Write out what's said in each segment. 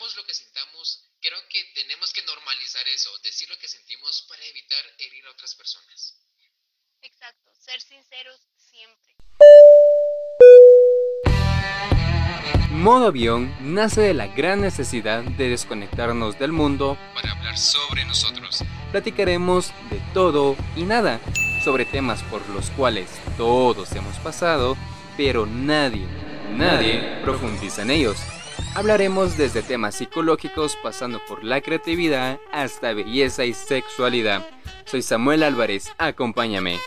digamos lo que sintamos, creo que tenemos que normalizar eso, decir lo que sentimos para evitar herir a otras personas. Exacto, ser sinceros siempre. Modo avión nace de la gran necesidad de desconectarnos del mundo Para hablar sobre nosotros. platicaremos de todo y nada, sobre temas por los cuales todos hemos pasado, pero nadie, nadie profundiza en ellos. Hablaremos desde temas psicológicos pasando por la creatividad hasta belleza y sexualidad. Soy Samuel Álvarez, acompáñame.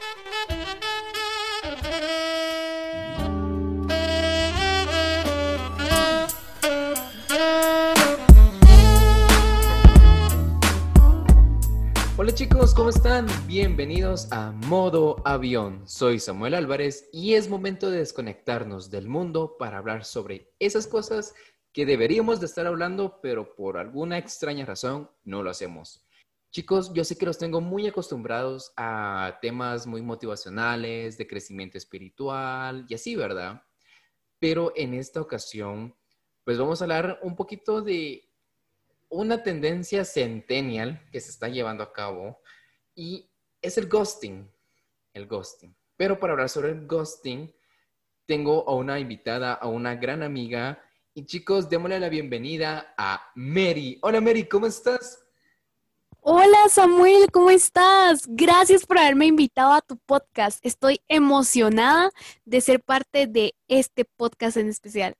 Hola chicos, ¿cómo están? Bienvenidos a Modo Avión. Soy Samuel Álvarez y es momento de desconectarnos del mundo para hablar sobre esas cosas que deberíamos de estar hablando, pero por alguna extraña razón no lo hacemos. Chicos, yo sé que los tengo muy acostumbrados a temas muy motivacionales, de crecimiento espiritual y así, ¿verdad? Pero en esta ocasión, pues vamos a hablar un poquito de una tendencia centennial que se está llevando a cabo y es el ghosting, el ghosting. Pero para hablar sobre el ghosting, tengo a una invitada, a una gran amiga. Y chicos, démosle la bienvenida a Mary. Hola Mary, ¿cómo estás? Hola Samuel, ¿cómo estás? Gracias por haberme invitado a tu podcast. Estoy emocionada de ser parte de este podcast en especial.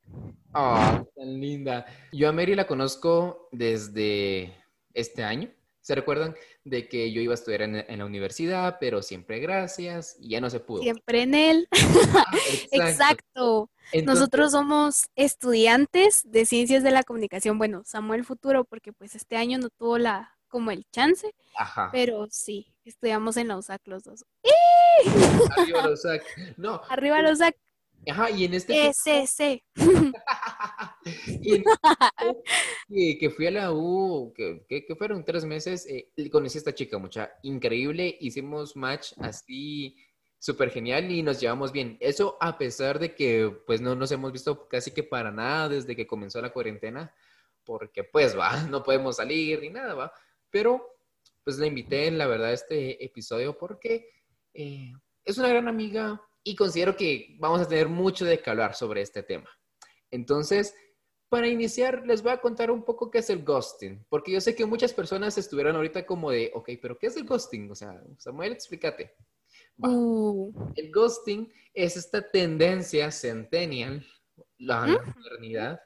Ah, tan linda. Yo a Mary la conozco desde este año. ¿Se recuerdan de que yo iba a estudiar en, en la universidad, pero siempre gracias y ya no se pudo? Siempre en él. Ah, Exacto. Entonces- Nosotros somos estudiantes de ciencias de la comunicación. Bueno, Samuel futuro, porque pues este año no tuvo la como el chance, Ajá. pero sí, estudiamos en la USAC los dos. Arriba los sac- No, Arriba la USAC, ajá, y en este SC. Y en- que, que fui a la U, que, que- que fueron tres meses, eh, conocí a esta chica, mucha increíble, hicimos match así súper genial y nos llevamos bien. Eso a pesar de que pues no nos hemos visto casi que para nada desde que comenzó la cuarentena, porque pues va, no podemos salir ni nada, va. Pero pues la invité, la verdad, a este episodio porque eh, es una gran amiga y considero que vamos a tener mucho de que hablar sobre este tema. Entonces, para iniciar, les voy a contar un poco qué es el ghosting, porque yo sé que muchas personas estuvieran ahorita como de, ok, pero ¿qué es el ghosting? O sea, Samuel, explícate. Uh, El ghosting es esta tendencia centennial, la modernidad,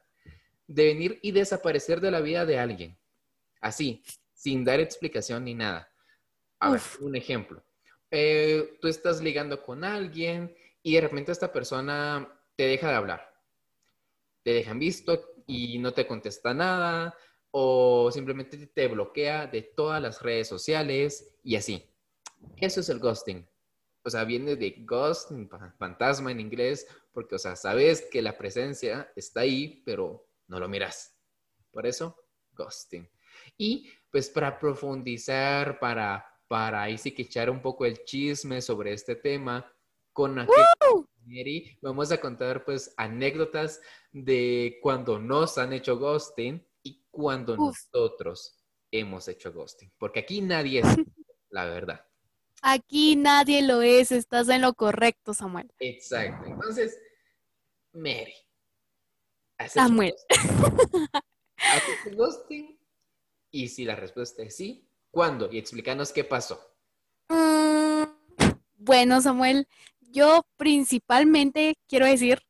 de venir y desaparecer de la vida de alguien. Así, sin dar explicación ni nada. A ver, un ejemplo. Eh, tú estás ligando con alguien y de repente esta persona te deja de hablar. Te dejan visto y no te contesta nada o simplemente te bloquea de todas las redes sociales y así. Eso es el ghosting. O sea, viene de ghost, fa- fantasma en inglés, porque, o sea, sabes que la presencia está ahí, pero no lo miras. Por eso, ghosting. Y pues para profundizar, para, para ahí sí que echar un poco el chisme sobre este tema, con aquel Mary, vamos a contar pues anécdotas de cuando nos han hecho ghosting y cuando Uf. nosotros hemos hecho ghosting. Porque aquí nadie es la verdad. aquí nadie lo es, estás en lo correcto, Samuel. Exacto. Entonces, Mary. ¿has hecho Samuel. ghosting? ¿Has hecho ghosting? Y si la respuesta es sí, ¿cuándo? Y explícanos qué pasó. Mm, bueno, Samuel, yo principalmente quiero decir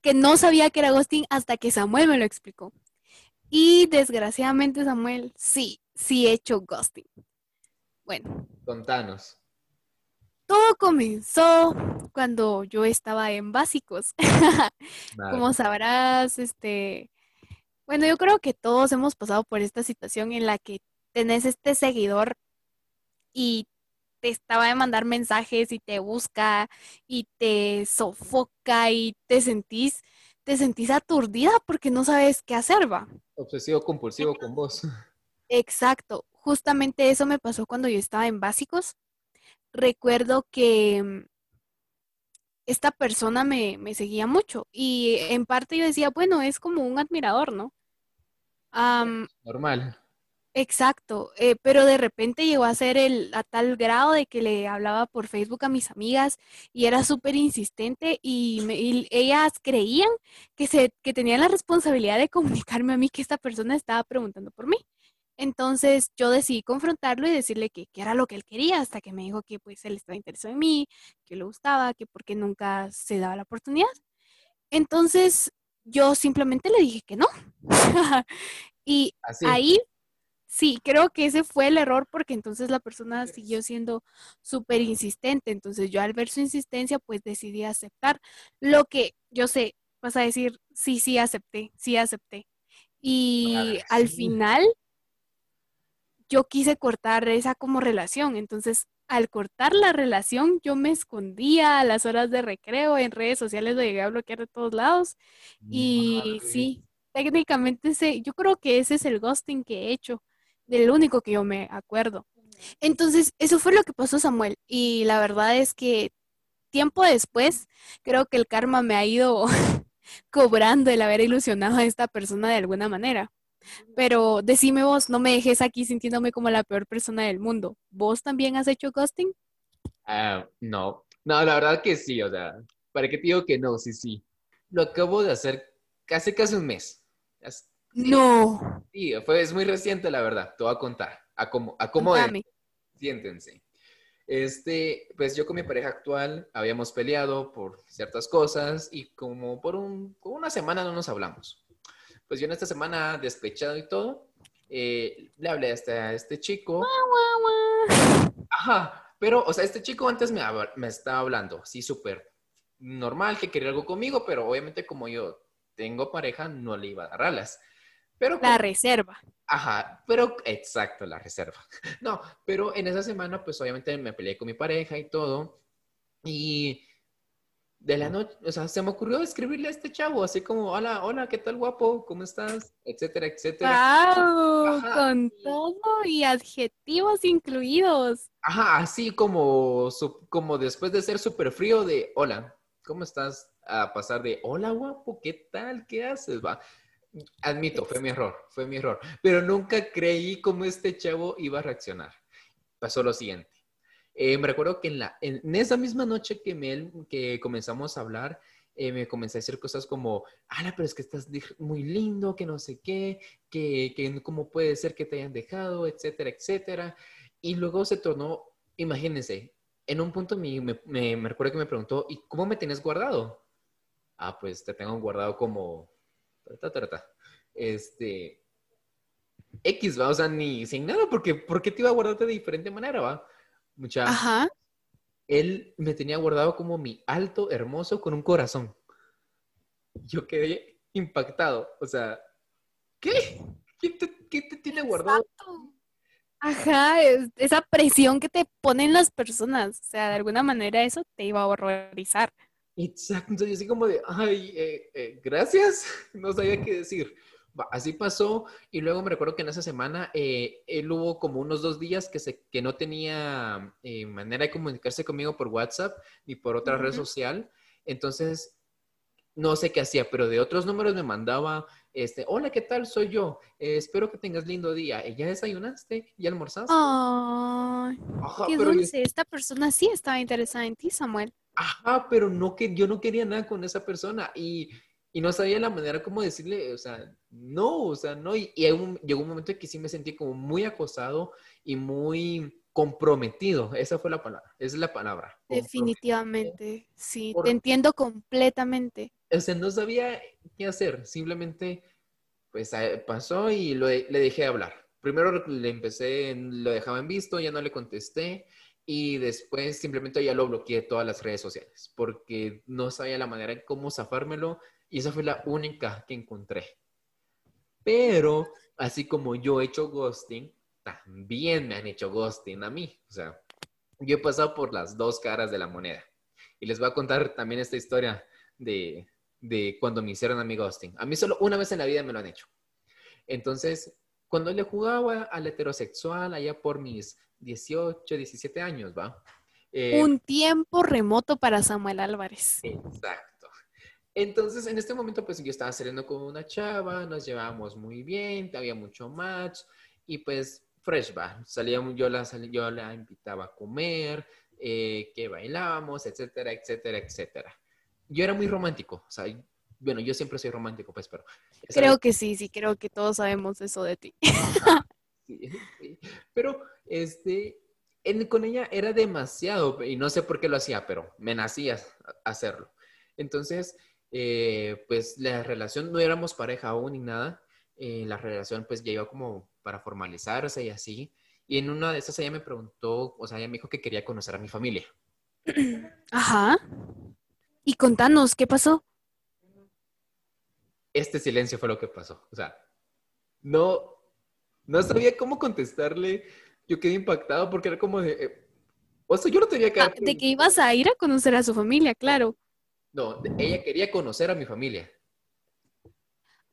que no sabía que era ghosting hasta que Samuel me lo explicó. Y desgraciadamente, Samuel, sí, sí he hecho ghosting. Bueno, Contanos. todo comenzó cuando yo estaba en básicos. Como sabrás, este, bueno, yo creo que todos hemos pasado por esta situación en la que tenés este seguidor y te estaba de mandar mensajes y te busca y te sofoca y te sentís, te sentís aturdida porque no sabes qué hacer, va. Obsesivo compulsivo con vos. Exacto, justamente eso me pasó cuando yo estaba en básicos. Recuerdo que mm, esta persona me, me seguía mucho y en parte yo decía, bueno, es como un admirador, ¿no? Normal. Exacto, eh, pero de repente llegó a ser el, a tal grado de que le hablaba por Facebook a mis amigas y era súper insistente y, me- y ellas creían que, se, que tenían la responsabilidad de comunicarme a mí que esta persona estaba preguntando por mí. Entonces yo decidí confrontarlo y decirle que, que era lo que él quería hasta que me dijo que pues él estaba interesado en mí, que le gustaba, que porque nunca se daba la oportunidad. Entonces yo simplemente le dije que no. Y Así. ahí Sí, creo que ese fue el error porque entonces la persona siguió siendo súper insistente. Entonces yo al ver su insistencia, pues decidí aceptar lo que yo sé, vas a decir, sí, sí, acepté, sí, acepté. Y Claro, al sí. final yo quise cortar esa como relación. Entonces, al cortar la relación, yo me escondía a las horas de recreo en redes sociales, lo llegué a bloquear de todos lados. Y Madre. sí, técnicamente ese, yo creo que ese es el ghosting que he hecho, del único que yo me acuerdo. Entonces, eso fue lo que pasó, Samuel. Y la verdad es que tiempo después, creo que el karma me ha ido cobrando el haber ilusionado a esta persona de alguna manera. Pero decime vos, no me dejes aquí sintiéndome como la peor persona del mundo. ¿Vos también has hecho ghosting? Ah, no, no, la verdad que sí, o sea, ¿para qué te digo que no? Sí, sí. Lo acabo de hacer casi casi un mes. No. Sí, fue, es muy reciente, la verdad. Te voy a contar. Acomo, acomoden, siéntense. Este, pues yo con mi pareja actual habíamos peleado por ciertas cosas y como por un, como una semana no nos hablamos. Pues yo en esta semana, despechado y todo, eh, le hablé a este, a este chico. Ajá, pero, o sea, este chico antes me, me estaba hablando, así súper normal, que quería algo conmigo, pero obviamente como yo tengo pareja, no le iba a dar alas. Pero La reserva. Ajá, pero exacto, la reserva. No, pero en esa semana, pues obviamente me peleé con mi pareja y todo. Y de la noche, o sea, se me ocurrió escribirle a este chavo, así como, hola, hola, ¿qué tal, guapo? ¿Cómo estás? Etcétera, etcétera. ¡Wow! Ajá. Con todo y adjetivos incluidos. Ajá, así como, como después de ser súper frío de, hola, ¿cómo estás? A pasar de, hola, guapo, ¿qué tal? ¿Qué haces? Va. Admito, fue mi error, fue mi error. Pero nunca creí cómo este chavo iba a reaccionar. Pasó lo siguiente. Eh, me recuerdo que en, la, en esa misma noche que, me, que comenzamos a hablar, eh, me comencé a decir cosas como, ala, pero es que estás muy lindo, que no sé qué, que, que cómo puede ser que te hayan dejado, etcétera, etcétera. Y luego se tornó, imagínense, en un punto me, me, me- me recuerdo que me preguntó, ¿y cómo me tienes guardado? Ah, pues te tengo guardado como... Este... X, va, o sea, ni sin nada, porque ¿por qué te iba a guardarte de diferente manera, va? Mucha... Ajá. Él me tenía guardado como mi alto, hermoso, con un corazón. Yo quedé impactado, o sea, ¿qué? ¿Qué te, qué te tiene guardado? Exacto. Ajá, es- esa presión que te ponen las personas, o sea, de alguna manera eso te iba a horrorizar. Exacto, yo así como de, ay, eh, eh, gracias, no sabía qué decir. Así pasó y luego me recuerdo que en esa semana eh, él hubo como unos dos días que, se, que no tenía manera de comunicarse conmigo por WhatsApp ni por otra red social. Entonces, no sé qué hacía, pero de otros números me mandaba, este, hola, ¿qué tal? Soy yo. Espero que tengas lindo día. ¿Ya desayunaste? ¿Ya almorzaste? Ay, Ajá, qué pero yo- dulce. Esta persona sí estaba interesada en ti, Samuel. Ajá, pero no que yo no quería nada con esa persona y, y no sabía la manera como decirle, o sea, no, o sea, no. Y, y un- llegó un momento en que sí me sentí como muy acosado y muy comprometido. Esa fue la palabra, esa es la palabra. Definitivamente, sí, Por- te entiendo completamente. O sea, no sabía qué hacer, simplemente, pues eh, pasó y lo, le dejé hablar. Primero le empecé, lo dejaba en visto, ya no le contesté y después simplemente ya lo bloqueé de todas las redes sociales porque no sabía la manera en cómo zafármelo y esa fue la única que encontré. Pero, así como yo he hecho ghosting, también me han hecho ghosting a mí. O sea, yo he pasado por las dos caras de la moneda. Y les voy a contar también esta historia de, de cuando me hicieron a mí ghosting. A mí solo una vez en la vida me lo han hecho. Entonces, cuando le jugaba al heterosexual allá por mis 18, 17 años, ¿va? Eh, Un tiempo remoto para Samuel Álvarez. Exacto. Entonces, en este momento, pues yo estaba saliendo con una chava, nos llevábamos muy bien, había mucho match y pues fresh va. Salíamos, yo la, yo la invitaba a comer, eh, que bailábamos, etcétera, etcétera, etcétera. Yo era muy romántico, o sea, bueno, yo siempre soy romántico, pues, pero... Creo que sí, sí, creo que todos sabemos eso de ti. Sí, sí. Pero, este, en, con ella era demasiado, y no sé por qué lo hacía, pero me nacía hacerlo. Entonces, eh, pues la relación, no éramos pareja aún ni nada, eh, la relación pues ya iba como para formalizarse y así. Y en una de esas ella me preguntó, o sea, ella me dijo que quería conocer a mi familia. Ajá. Y contanos, ¿qué pasó? Este silencio fue lo que pasó. O sea, no, no sabía cómo contestarle. Yo quedé impactado porque era como de, eh, o sea, yo no tenía que... Ah, de que ibas a ir a conocer a su familia, claro. No, ella quería conocer a mi familia.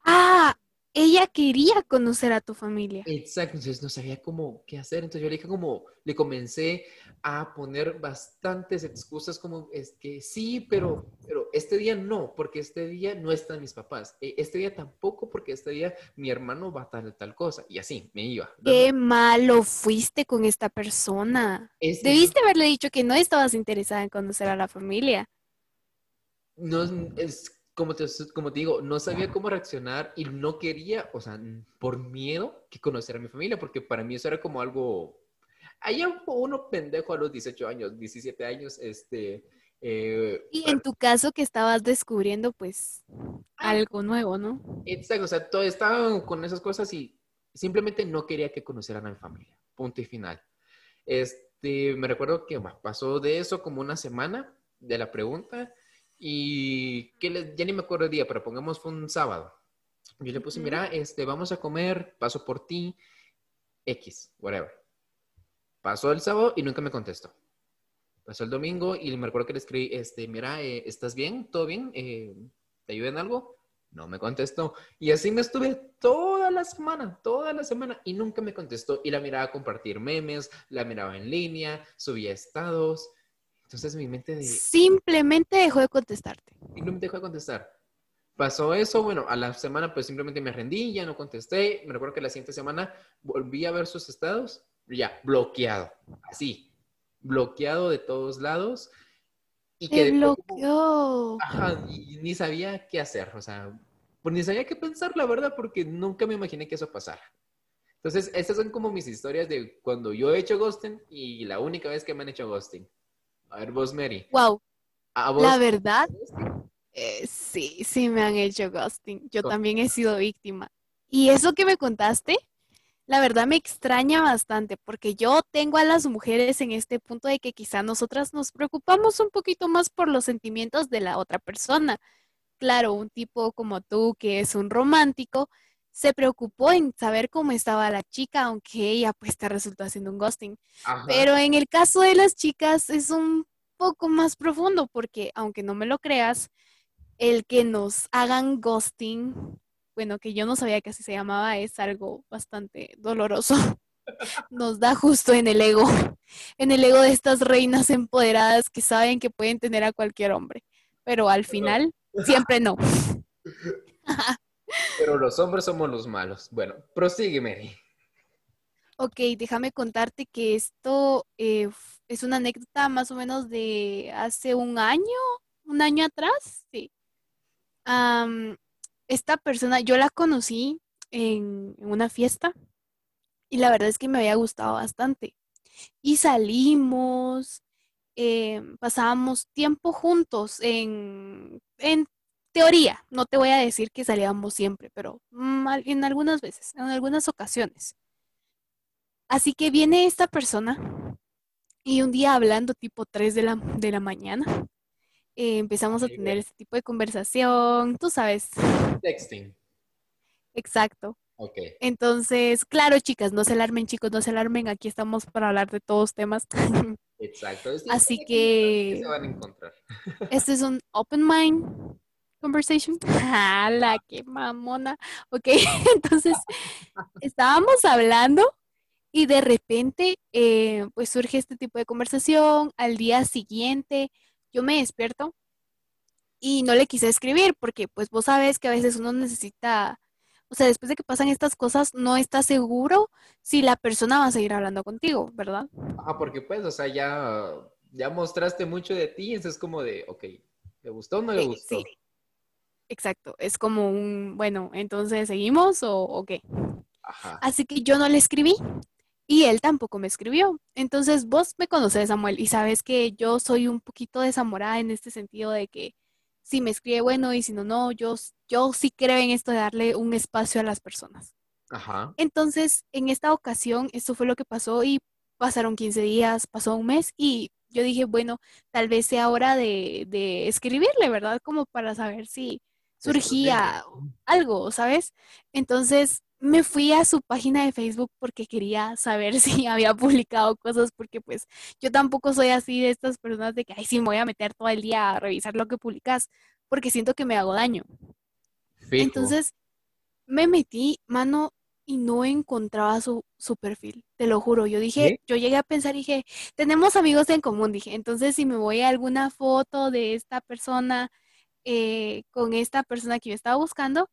Ah, ella quería conocer a tu familia. Exacto, entonces no sabía cómo qué hacer, entonces yo le dije como, le comencé a poner bastantes excusas como, es que sí, pero, pero este día no, porque este día no están mis papás, e, este día tampoco, porque este día mi hermano va a tal tal cosa, y así, me iba. Qué malo fuiste con esta persona. Debiste haberle dicho que no estabas interesada en conocer a la familia. No, es como te, como digo, no sabía cómo reaccionar y no quería, o sea, por miedo que conocer a mi familia, porque para mí eso era como algo... Allá uno pendejo a los 18 años, 17 años, este... Eh, y en tu caso que estabas descubriendo, pues, ah. algo nuevo, ¿no? Exacto, o sea, todo estaba con esas cosas y simplemente no quería que conocieran a mi familia, punto y final. Este, me recuerdo que pasó de eso como una semana de la pregunta y que ya ni me acuerdo el día, pero pongamos fue un sábado. Yo le puse, mira, este, vamos a comer, paso por ti, X, whatever. Pasó el sábado y nunca me contestó. Pasó el domingo y me recuerdo que le escribí, este, mira, eh, ¿estás bien? ¿Todo bien? Eh, ¿Te ayuda en algo? No me contestó. Y así me estuve toda la semana, toda la semana, y nunca me contestó. Y la miraba a compartir memes, la miraba en línea, subía estados. Entonces mi mente... De... Simplemente dejó de contestarte. Simplemente dejó de contestar. Pasó eso, bueno, a la semana pues simplemente me rendí, ya no contesté. Me recuerdo que la siguiente semana volví a ver sus estados, ya, bloqueado, así, bloqueado de todos lados. Y que bloqueó. Ajá, y ni sabía qué hacer, o sea, pues ni sabía qué pensar, la verdad, porque nunca me imaginé que eso pasara. Entonces, estas son como mis historias de cuando yo he hecho ghosting y la única vez que me han hecho ghosting. A ver, vos, Mary. Wow. La verdad, eh, sí, sí me han hecho ghosting. Yo también he sido víctima. Y eso que me contaste, la verdad me extraña bastante, porque yo tengo a las mujeres en este punto de que quizá nosotras nos preocupamos un poquito más por los sentimientos de la otra persona. Claro, un tipo como tú, que es un romántico, se preocupó en saber cómo estaba la chica, aunque ella pues te resultó haciendo un ghosting. Pero en el caso de las chicas es un poco más profundo porque aunque no me lo creas, el que nos hagan ghosting, bueno, que yo no sabía que así se llamaba, es algo bastante doloroso. Nos da justo en el ego, en el ego de estas reinas empoderadas que saben que pueden tener a cualquier hombre, pero al final siempre no. Pero los hombres somos los malos. Bueno, prosigue, Mary. Ok, déjame contarte que esto eh, es una anécdota más o menos de hace un año, un año atrás, sí. Esta persona, yo la conocí en, una fiesta y la verdad es que me había gustado bastante. Y salimos, em, pasábamos tiempo juntos en, en teoría, no te voy a decir que salíamos siempre, pero mm, en algunas veces, en algunas ocasiones. Así que viene esta persona y un día hablando tipo 3 de la, de la mañana, eh, empezamos a tener este tipo de conversación, tú sabes. Texting. Exacto. Ok. Entonces, claro, chicas, no se alarmen, chicos, no se alarmen, aquí estamos para hablar de todos temas. Exacto. Así que... Se van a encontrar. Este es un open mind conversation. ¡Hala, qué mamona! Ok, entonces estábamos hablando y de repente eh, pues surge este tipo de conversación. Al día siguiente yo me despierto y no le quise escribir porque pues vos sabes que a veces uno necesita, o sea, después de que pasan estas cosas, no estás seguro si la persona va a seguir hablando contigo, ¿verdad? Ah, porque pues, o sea, ya, ya mostraste mucho de ti, entonces es como de, ok, ¿le gustó o no le Sí, gustó? sí. Exacto, es como un, bueno, entonces seguimos o, o qué. Ajá. Así que yo no le escribí y él tampoco me escribió. Entonces vos me conoces, Samuel, y sabes que yo soy un poquito desamorada en este sentido de que si me escribe bueno y si no, no, yo, yo sí creo en esto de darle un espacio a las personas. Ajá. Entonces, en esta ocasión, esto fue lo que pasó y pasaron 15 días, pasó un mes y yo dije, bueno, tal vez sea hora de, de escribirle, ¿verdad? Como para saber si surgía algo, ¿sabes? Entonces me fui a su página de Facebook porque quería saber si había publicado cosas, porque pues yo tampoco soy así de estas personas de que, ay, sí, me voy a meter todo el día a revisar lo que publicas, porque siento que me hago daño. Fijo. Entonces me metí, mano, y no encontraba su, su perfil, te lo juro. Yo dije, yo llegué a pensar, dije, tenemos amigos en común, dije, entonces si me voy a alguna foto de esta persona eh, con esta persona que yo estaba buscando,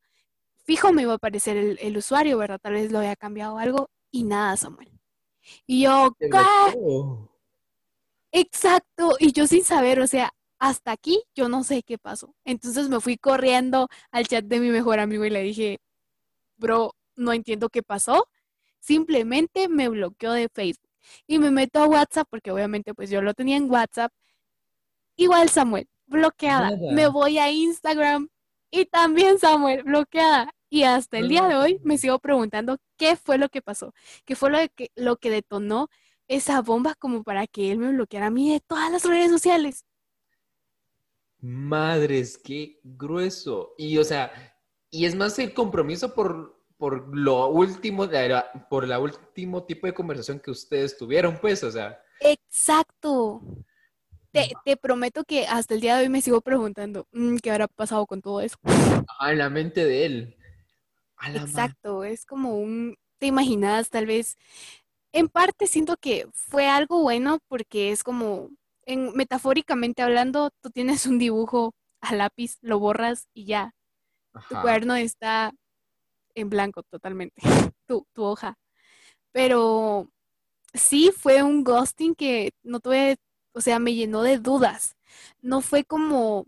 fijo me iba a aparecer el, el usuario, ¿verdad? Tal vez lo había cambiado algo y nada, Samuel. Y yo. Exacto, y yo sin saber, o sea, hasta aquí yo no sé qué pasó. Entonces me fui corriendo al chat de mi mejor amigo y le dije, bro, no entiendo qué pasó. Simplemente me bloqueó de Facebook y me meto a WhatsApp porque obviamente pues yo lo tenía en WhatsApp. Igual Samuel, bloqueada. Nada. Me voy a Instagram y también Samuel, bloqueada. Y hasta el día de hoy me Ah. sigo preguntando qué fue lo que pasó, qué fue lo que, lo que detonó esa bomba como para que él me bloqueara a mí de todas las redes sociales. Madres, qué grueso. Y o sea, y es más el compromiso por, por lo último, la- por la último tipo de conversación que ustedes tuvieron, pues, o sea, Exacto. Te, te prometo que hasta el día de hoy me sigo preguntando, "Mm, ¿qué habrá pasado con todo eso? a la mente de él. Exacto, es como un, te imaginas, tal vez, en parte siento que fue algo bueno porque es como, en, metafóricamente hablando, tú tienes un dibujo a lápiz, lo borras y ya, tu cuaderno está en blanco totalmente, tu, tu hoja. Pero sí fue un ghosting que no tuve, o sea, me llenó de dudas. No fue como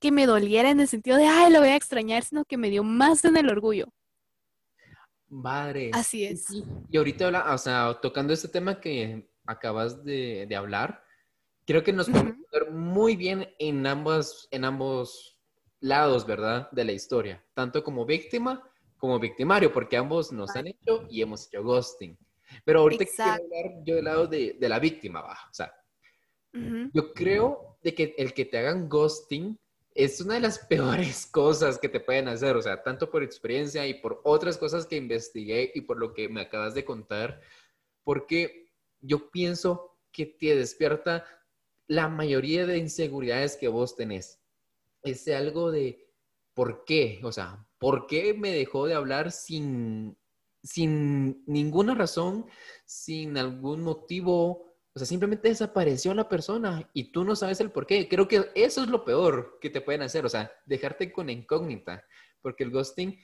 que me doliera en el sentido de, ay, lo voy a extrañar, sino que me dio más en el orgullo. Madres. Así Sí, es. Y ahorita, o sea, tocando este tema que acabas de, de hablar, creo que nos podemos ver muy bien en ambos, en ambos lados, ¿verdad? De la historia, tanto como víctima como victimario, porque ambos nos han hecho y hemos hecho ghosting. Pero ahorita quiero Exacto. hablar yo del lado de, de la víctima, va. O sea, Ujú. yo creo de que el que te hagan ghosting es una de las peores cosas que te pueden hacer, o sea, tanto por experiencia y por otras cosas que investigué y por lo que me acabas de contar, porque yo pienso que te despierta la mayoría de inseguridades que vos tenés. Ese algo de ¿por qué? O sea, ¿por qué me dejó de hablar sin, sin ninguna razón, sin algún motivo? O sea, simplemente desapareció la persona y tú no sabes el por qué. Creo que eso es lo peor que te pueden hacer, o sea, dejarte con incógnita, porque el ghosting,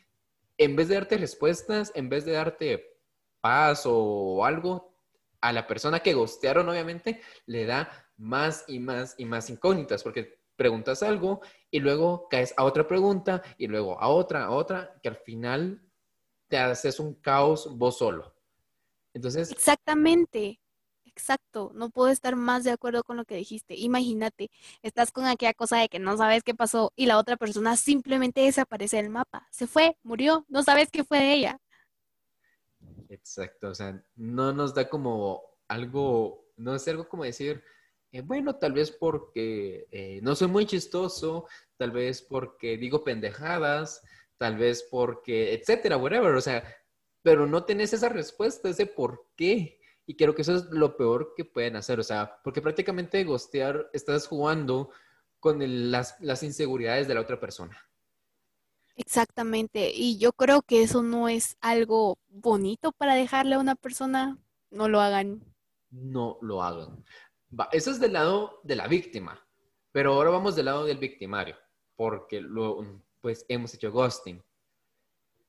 en vez de darte respuestas, en vez de darte paz o algo, a la persona que ghostearon, obviamente, le da más y más y más incógnitas, porque preguntas algo y luego caes a otra pregunta y luego a otra, a otra, que al final te haces un caos vos solo. Entonces, Exactamente. Exacto. No puedo estar más de acuerdo con lo que dijiste. Imagínate, estás con aquella cosa de que no sabes qué pasó y la otra persona simplemente desaparece del mapa. Se fue, murió, no sabes qué fue de ella. exacto, o sea, no nos da como algo, no es algo como decir, eh, bueno, tal vez porque eh, no soy muy chistoso, tal vez porque digo pendejadas, tal vez porque, etcétera, whatever, o sea, pero no tenés esa respuesta, ese por qué. Y creo que eso es lo peor que pueden hacer, o sea, porque prácticamente gostear, estás jugando con el- las, las inseguridades de la otra persona. Exactamente. Y yo creo que eso no es algo bonito para dejarle a una persona. No lo hagan. No lo hagan. Va, eso es del lado de la víctima, pero ahora vamos del lado del victimario. porque lo, pues hemos hecho ghosting.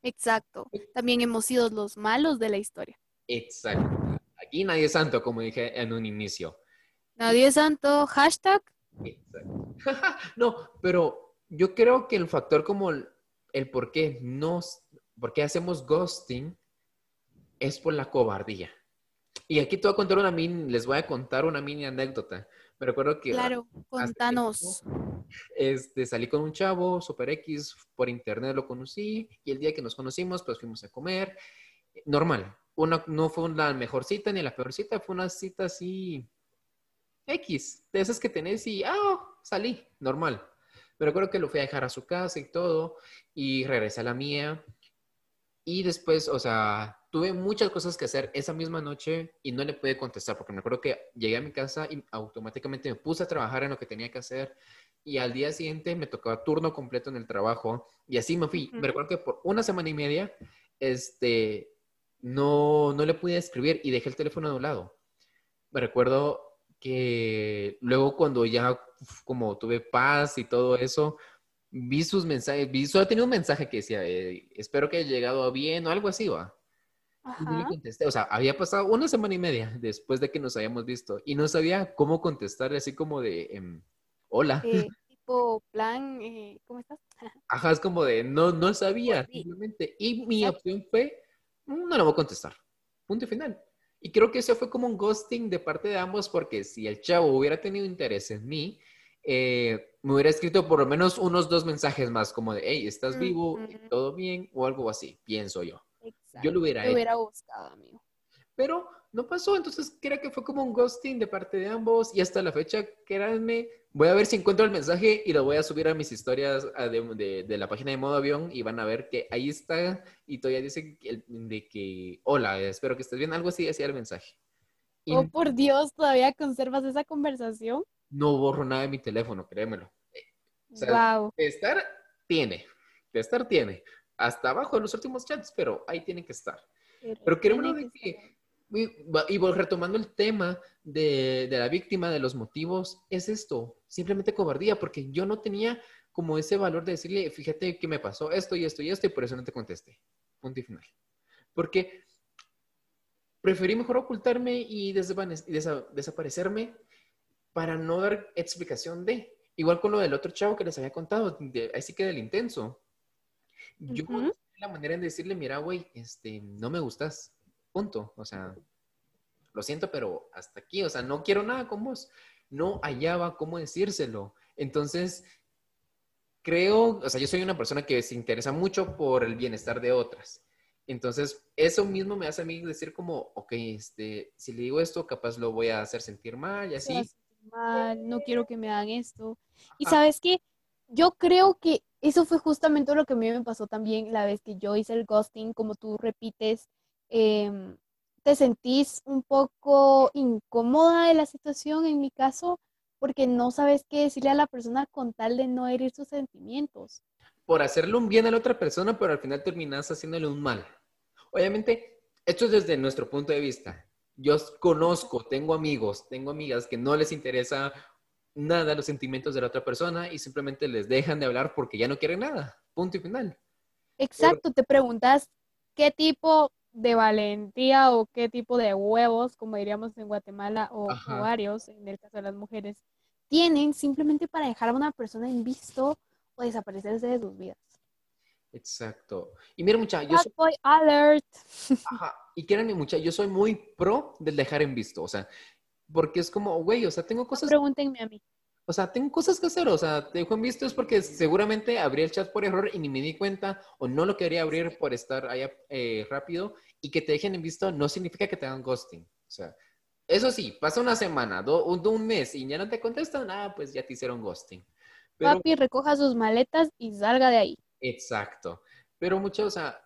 Exacto. También hemos sido los malos de la historia. Exacto. Aquí nadie es santo, como dije en un inicio. Nadie es santo, hashtag. No, pero yo creo que el factor como el, el por qué nos, por qué hacemos ghosting es por la cobardía. Y aquí te voy a contar una mini, les voy a contar una mini anécdota. Me recuerdo que... Claro, contanos. Este, salí con un chavo, Super X, por internet lo conocí y el día que nos conocimos, pues fuimos a comer. Normal. Una, no fue la mejor cita ni la peor cita, fue una cita así X, de esas que tenés y, ah, salí, normal. Me recuerdo que lo fui a dejar a su casa y todo y regresé a la mía. Y después, o sea, tuve muchas cosas que hacer esa misma noche y no le pude contestar porque me acuerdo que llegué a mi casa y automáticamente me puse a trabajar en lo que tenía que hacer y al día siguiente me tocaba turno completo en el trabajo y así me fui. Me recuerdo que por una semana y media, este, no, no le pude escribir y dejé el teléfono de un lado. Me recuerdo que luego cuando ya como tuve paz y todo eso, vi sus mensajes, vi, solo tenía un mensaje que decía, eh, espero que haya llegado bien o algo así, va. Y le contesté, o sea, había pasado una semana y media después de que nos habíamos visto y no sabía cómo contestar, así como de, em, hola. Eh, tipo, plan, eh, ¿cómo estás? Ajá, es como de, no, no sabía, sí. simplemente. Y mi opción fue, "Mm, no lo voy a contestar. Punto final. Y creo que eso fue como un ghosting de parte de ambos, porque si el chavo hubiera tenido interés en mí, eh, me hubiera escrito por lo menos unos dos mensajes más, como de, hey, ¿estás vivo? ¿Todo bien? O algo así, pienso yo. Exacto. Yo lo hubiera hubiera buscado, amigo. Pero no pasó, entonces creo que fue como un ghosting de parte de ambos y hasta la fecha, créanme, voy a ver si encuentro el mensaje y lo voy a subir a mis historias de, de- de la página de modo avión y van a ver que ahí está y todavía dice que el- de que, hola, espero que estés bien, algo así decía el mensaje. Y Oh, por Dios, ¿todavía conservas esa conversación? no borro nada de mi teléfono, créemelo. O sea, wow. De estar, tiene, de estar, tiene. Hasta abajo en los últimos chats, pero ahí tiene que estar. Pero créemelo de que, y y retomando el tema de, de la víctima, de los motivos, es esto, simplemente cobardía, porque yo no tenía como ese valor de decirle, fíjate que me pasó esto y esto y esto, y por eso no te contesté. Punto y final. Porque preferí mejor ocultarme y, y desa- desaparecerme para no dar explicación de. Igual con lo del otro chavo que les había contado, de, así que del intenso. Yo Ujú. la manera en decirle, mira, güey, este, no me gustas, punto. O sea, lo siento, pero hasta aquí, o sea, no quiero nada con vos. No hallaba cómo decírselo. Entonces, creo, o sea, yo soy una persona que se interesa mucho por el bienestar de otras. Entonces, eso mismo me hace a mí decir como, ok, este, si le digo esto, capaz lo voy a hacer sentir mal y así. mal, no quiero que me hagan esto. Y sabes qué, yo creo que eso fue justamente lo que a mí me pasó también la vez que yo hice el ghosting, como tú repites, em, te sentís un poco incómoda de la situación en mi caso, porque no sabes qué decirle a la persona con tal de no herir sus sentimientos. por hacerle un bien a la otra persona, pero al final terminas haciéndole un mal. Obviamente, esto es desde nuestro punto de vista. Yo conozco, tengo amigos, tengo amigas que no les interesa nada los sentimientos de la otra persona y simplemente les dejan de hablar porque ya no quieren nada. Punto y final. Exacto, te preguntas qué tipo de valentía o qué tipo de huevos, como diríamos en Guatemala, o Ajá. ovarios, en el caso de las mujeres, tienen simplemente para dejar a una persona en visto o desaparecerse de sus vidas. Exacto. Y mira, mucha, yo soy, boy alert. ajá, y créanme, mucha, yo soy muy pro del dejar en visto, o sea, porque es como, güey, o sea, tengo cosas Pregúntenme a mí. O sea, tengo cosas que hacer, o sea, te dejo en visto es porque seguramente abrí el chat por error y ni me di cuenta o no lo quería abrir por estar allá eh, rápido y que te dejen en visto no significa que te hagan ghosting. O sea, eso sí, pasa una semana, do- un, un mes y ya no te contestan, nada, pues ya te hicieron ghosting. Pero, Papi, recoja sus maletas y salga de ahí. exacto. Pero mucho, o sea,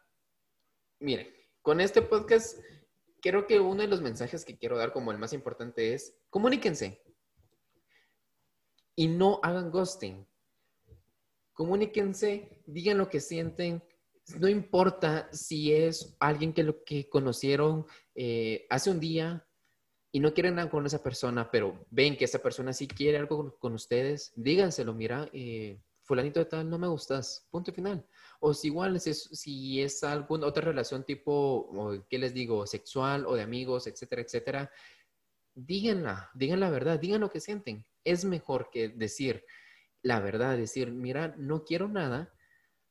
miren, con este podcast creo que uno de los mensajes que quiero dar como el más importante es comuníquense y no hagan ghosting. Comuníquense, digan lo que sienten. No importa si es alguien que lo que conocieron eh, hace un día y no quieren nada con esa persona, pero ven que esa persona sí quiere algo con, con ustedes, díganselo, mira, eh, fulanito de tal, no me gustas, punto final. O si igual, si es, si es alguna otra relación tipo, ¿qué les digo?, sexual o de amigos, etcétera, etcétera, díganla, digan la verdad, digan lo que sienten. Es mejor que decir la verdad, decir, mira, no quiero nada,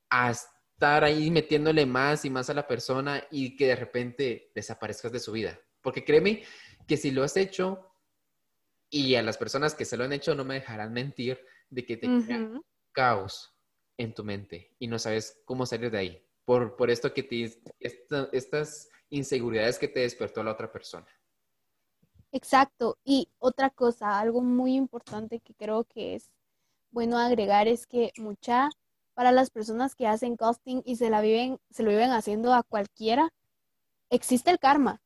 a estar ahí metiéndole más y más a la persona y que de repente desaparezcas de su vida. Porque créeme que si lo has hecho, y a las personas que se lo han hecho no me dejarán mentir de que te crea caos en tu mente y no sabes cómo salir de ahí. Por, por esto que te, estas inseguridades que te despertó la otra persona. Exacto. Y otra cosa, algo muy importante que creo que es bueno agregar es que mucha, para las personas que hacen ghosting y se la viven, se lo viven haciendo a cualquiera, existe el karma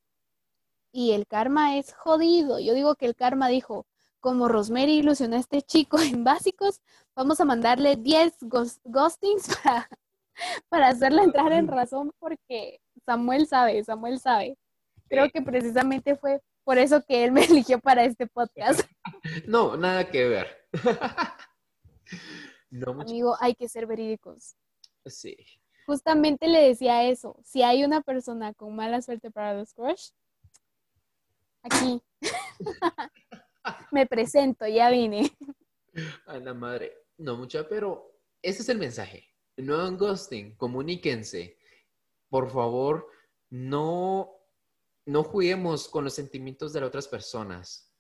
y el karma es jodido. Yo digo que el karma dijo, como Rosemary ilusionó a este chico en básicos, vamos a mandarle 10 ghostings para, para hacerle entrar en razón porque Samuel sabe, Samuel sabe. Creo que precisamente fue por eso que él me eligió para este podcast. No, nada que ver. Amigo, hay que ser verídicos. Sí. Justamente le decía eso. Si hay una persona con mala suerte para los crush, Aquí. Me presento, ya vine. A la madre. No mucha, pero ese es el mensaje. No hagan ghosting, comuníquense. Por favor, no, no juguemos con los sentimientos de las otras personas.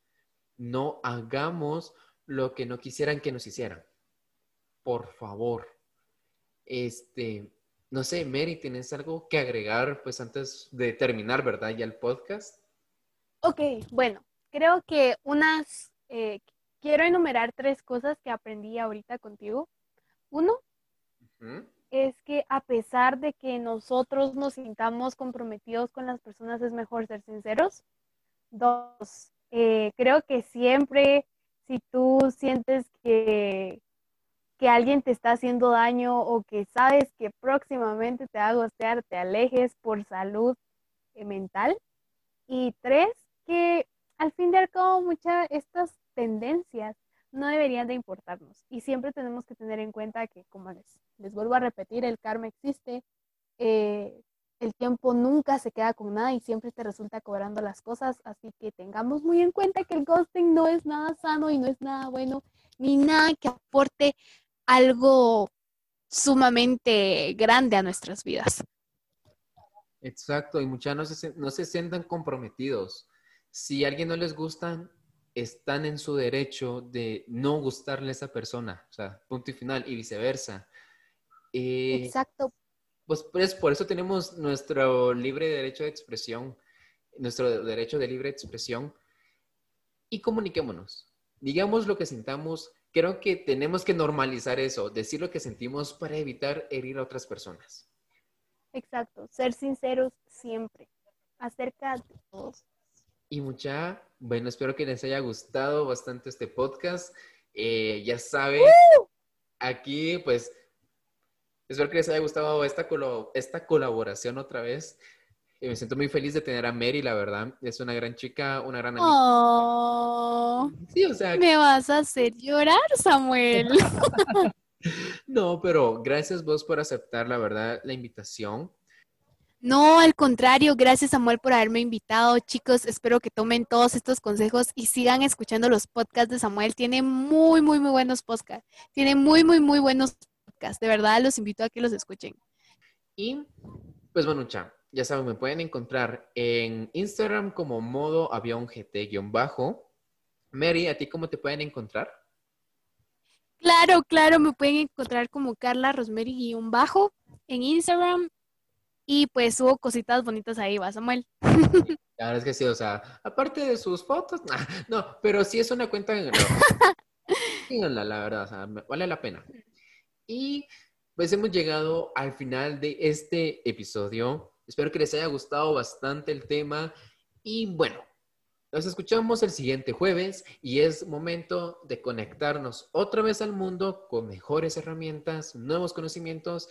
No hagamos lo que no quisieran que nos hicieran. Por favor. Este, no sé, Mary, ¿tienes algo que agregar pues antes de terminar, verdad, ya el podcast? Ok, bueno, creo que unas, eh, quiero enumerar tres cosas que aprendí ahorita contigo. Uno, es que a pesar de que nosotros nos sintamos comprometidos con las personas, es mejor ser sinceros. Dos, eh, creo que siempre si tú sientes que, que alguien te está haciendo daño o que sabes que próximamente te va a gostear, te alejes por salud eh, mental. Y tres, que al fin y al cabo muchas estas tendencias no deberían de importarnos. Y siempre tenemos que tener en cuenta que, como les, les vuelvo a repetir, el karma existe, eh, el tiempo nunca se queda con nada y siempre te resulta cobrando las cosas, así que tengamos muy en cuenta que el ghosting no es nada sano y no es nada bueno, ni nada que aporte algo sumamente grande a nuestras vidas. Exacto, y muchas no se, no se sientan comprometidos. Si a alguien no les gusta, están en su derecho de no gustarle a esa persona, o sea, punto y final, y viceversa. Eh, Exacto. Pues, pues, por eso tenemos nuestro libre derecho de expresión, nuestro derecho de libre expresión, y comuniquémonos. Digamos lo que sintamos. Creo que tenemos que normalizar eso, decir lo que sentimos para evitar herir a otras personas. Exacto, ser sinceros siempre, acerca de todos. Y mucha, bueno, espero que les haya gustado bastante este podcast. Eh, ya saben, aquí pues, espero que les haya gustado esta, esta colaboración otra vez. Y me siento muy feliz de tener a Mary, la verdad. Es una gran chica, una gran amiga. Oh, sí, o sea. Me vas a hacer llorar, Samuel. no, pero gracias vos por aceptar, la verdad, la invitación. No, al contrario, gracias Samuel por haberme invitado. Chicos, espero que tomen todos estos consejos y sigan escuchando los podcasts de Samuel. Tiene muy, muy, muy buenos podcasts. Tiene muy, muy, muy buenos podcasts. De verdad, los invito a que los escuchen. Y, pues bueno, ya saben, me pueden encontrar en Instagram como modo avión GT-bajo. Mary, ¿a ti cómo te pueden encontrar? Claro, claro, me pueden encontrar como Carla Rosemary-bajo en Instagram y pues hubo cositas bonitas ahí, va Samuel. La verdad es que sí, o sea, aparte de sus fotos, no, pero sí es una cuenta, síganla, la verdad, o sea, vale la pena. Y pues hemos llegado al final de este episodio. Espero que les haya gustado bastante el tema y bueno, nos escuchamos el siguiente jueves y es momento de conectarnos otra vez al mundo con mejores herramientas, nuevos conocimientos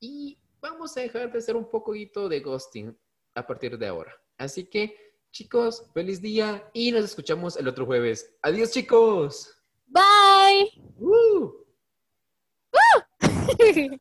y vamos a dejar de hacer un poquito de ghosting a partir de ahora. Así que, chicos, feliz día y nos escuchamos el otro jueves. Adiós, chicos. Bye.